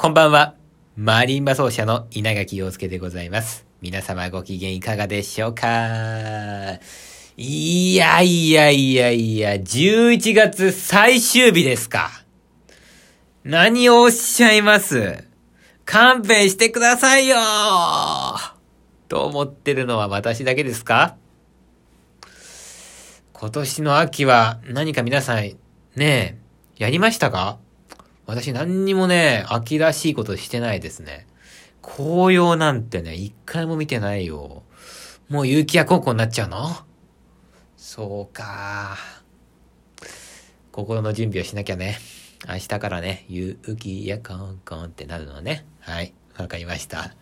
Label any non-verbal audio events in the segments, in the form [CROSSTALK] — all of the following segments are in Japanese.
こんばんは。マリンバ奏者の稲垣陽介でございます。皆様ご機嫌いかがでしょうか？いやいやいやいや、11月最終日ですか。何をおっしゃいます？勘弁してくださいよと思ってるのは私だけですか？今年の秋は何か皆さん、ねえ、やりましたか？私何にもね、秋らしいことしてないですね。紅葉なんてね、一回も見てないよ。もう有機屋高校になっちゃうの？そうか。心の準備をしなきゃね。明日からね、有機屋コンコンってなるのね。はい。わかりました。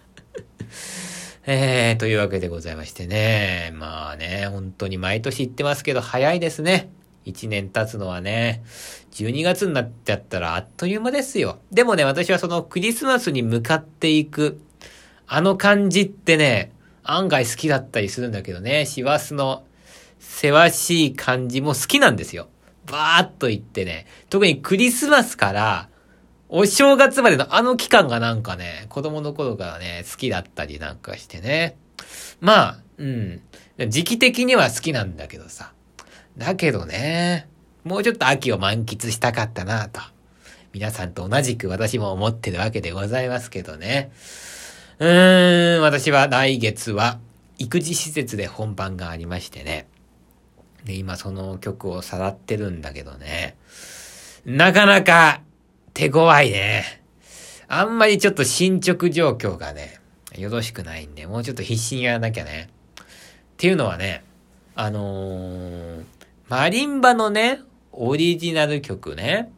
[LAUGHS] えー、というわけでございましてね。まあね、本当に毎年言ってますけど、早いですね。1年経つのはね、12月になっちゃったらあっという間ですよ。でもね、私はそのクリスマスに向かっていく、あの感じってね、案外好きだったりするんだけどね、師走のせわしい感じも好きなんですよ。バーっと言ってね、特にクリスマスから、お正月までのあの期間がなんかね、子供の頃からね、好きだったりなんかしてね。まあ、うん。時期的には好きなんだけどさ。だけどね、もうちょっと秋を満喫したかったなと。皆さんと同じく私も思ってるわけでございますけどね。うーん、私は来月は育児施設で本番がありましてね。で、今その曲をさらってるんだけどね。なかなか手強いね。あんまりちょっと進捗状況がね、よろしくないんで、もうちょっと必死にやらなきゃね。っていうのはね、あのー、マリンバのね、オリジナル曲ね、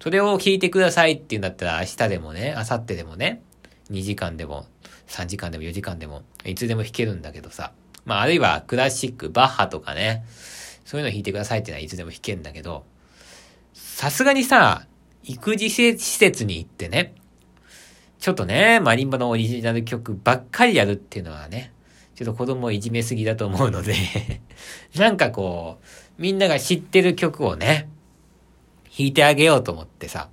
それを聴いてくださいっていうんだったら明日でもね、明後日でもね、2時間でも、3時間でも4時間でも、いつでも弾けるんだけどさ。まあ、あるいはクラシック、バッハとかね、そういうの弾いてくださいってのはいつでも弾けるんだけど、さすがにさ、育児施設に行ってね、ちょっとね、マリンバのオリジナル曲ばっかりやるっていうのはね、ちょっと子供をいじめすぎだと思うので [LAUGHS] なんかこう、みんなが知ってる曲をね、弾いてあげようと思ってさ、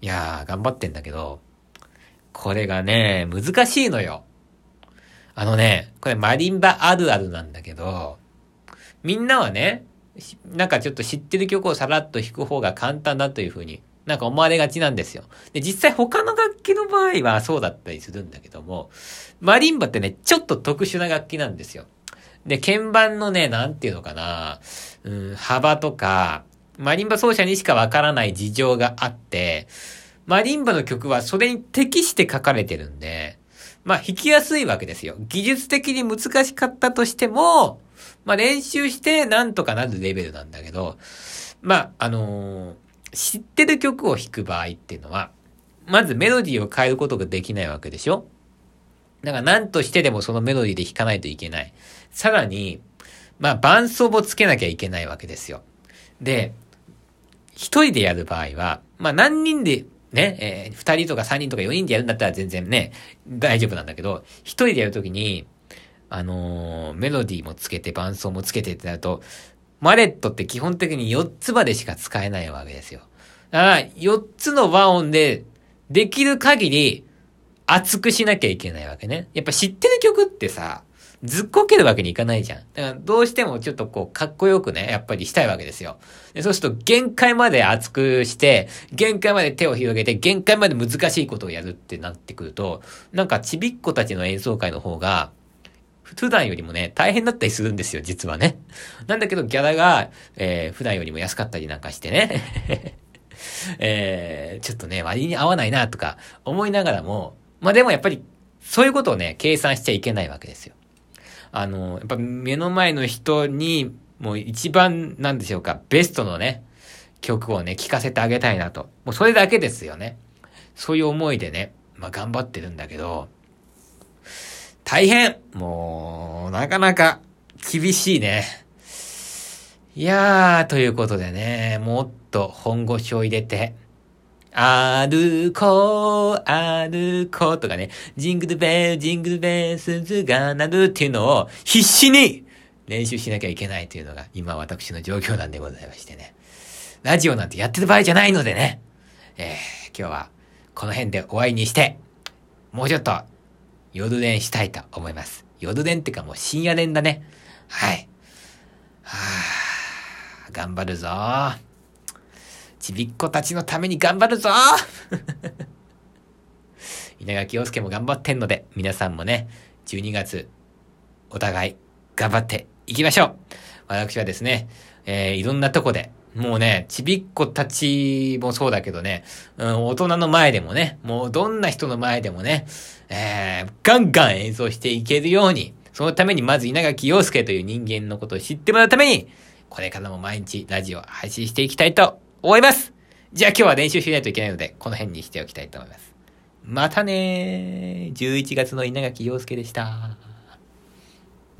いやー、頑張ってんだけど、これがね、難しいのよ。あのね、これマリンバあるあるなんだけど、みんなはね、なんかちょっと知ってる曲をさらっと弾く方が簡単だというふうになんか思われがちなんですよ。で、実際他の楽器の場合はそうだったりするんだけども、マリンバってね、ちょっと特殊な楽器なんですよ。で、鍵盤のね、なんていうのかな、うん、幅とか、マリンバ奏者にしかわからない事情があって、マリンバの曲はそれに適して書かれてるんで、まあ弾きやすいわけですよ。技術的に難しかったとしても、まあ練習してなんとかなるレベルなんだけど、まあ、あのー、知ってる曲を弾く場合っていうのは、まずメロディーを変えることができないわけでしょ？だから何としてでもそのメロディーで弾かないといけない。さらに、まあ伴奏もつけなきゃいけないわけですよ。で、一人でやる場合は、まあ何人でね、えー、二人とか三人とか四人でやるんだったら全然ね、大丈夫なんだけど、一人でやるときに、あのー、メロディーもつけて伴奏もつけてってなると、マレットって基本的に4つまでしか使えないわけですよ。だから、4つの和音で、できる限り、熱くしなきゃいけないわけね。やっぱ知ってる曲ってさ、ずっこけるわけにいかないじゃん。だから、どうしてもちょっとこう、かっこよくね、やっぱりしたいわけですよ。でそうすると、限界まで熱くして、限界まで手を広げて、限界まで難しいことをやるってなってくると、なんかちびっ子たちの演奏会の方が、普段よりもね、大変だったりするんですよ、実はね。なんだけど、ギャラが、えー、普段よりも安かったりなんかしてね。[LAUGHS] えー、ちょっとね、割に合わないなとか思いながらも、まあでもやっぱり、そういうことをね、計算しちゃいけないわけですよ。あの、やっぱ目の前の人に、もう一番、なんでしょうか、ベストのね、曲をね、聴かせてあげたいなと。もうそれだけですよね。そういう思いでね、まあ頑張ってるんだけど、大変もう、なかなか厳しいね。いやー、ということでね、もっと本腰を入れて、歩こう、歩こうとかね、ジングルベル、ジングルベル、鈴が鳴るっていうのを必死に練習しなきゃいけないというのが今私の状況なんでございましてね。ラジオなんてやってる場合じゃないのでね、えー、今日はこの辺で終わりにして、もうちょっと、夜練したいと思います。夜練ってかもう深夜練だね。はい。はあ、頑張るぞ。ちびっ子たちのために頑張るぞ [LAUGHS] 稲垣陽介も頑張ってんので、皆さんもね、12月、お互い頑張っていきましょう私はですね、えー、いろんなとこで、もうね、ちびっ子たちもそうだけどね、うん、大人の前でもね、もうどんな人の前でもね、えー、ガンガン演奏していけるように、そのためにまず稲垣陽介という人間のことを知ってもらうために、これからも毎日ラジオ配信していきたいと思いますじゃあ今日は練習しないといけないので、この辺にしておきたいと思います。またねー。11月の稲垣陽介でした。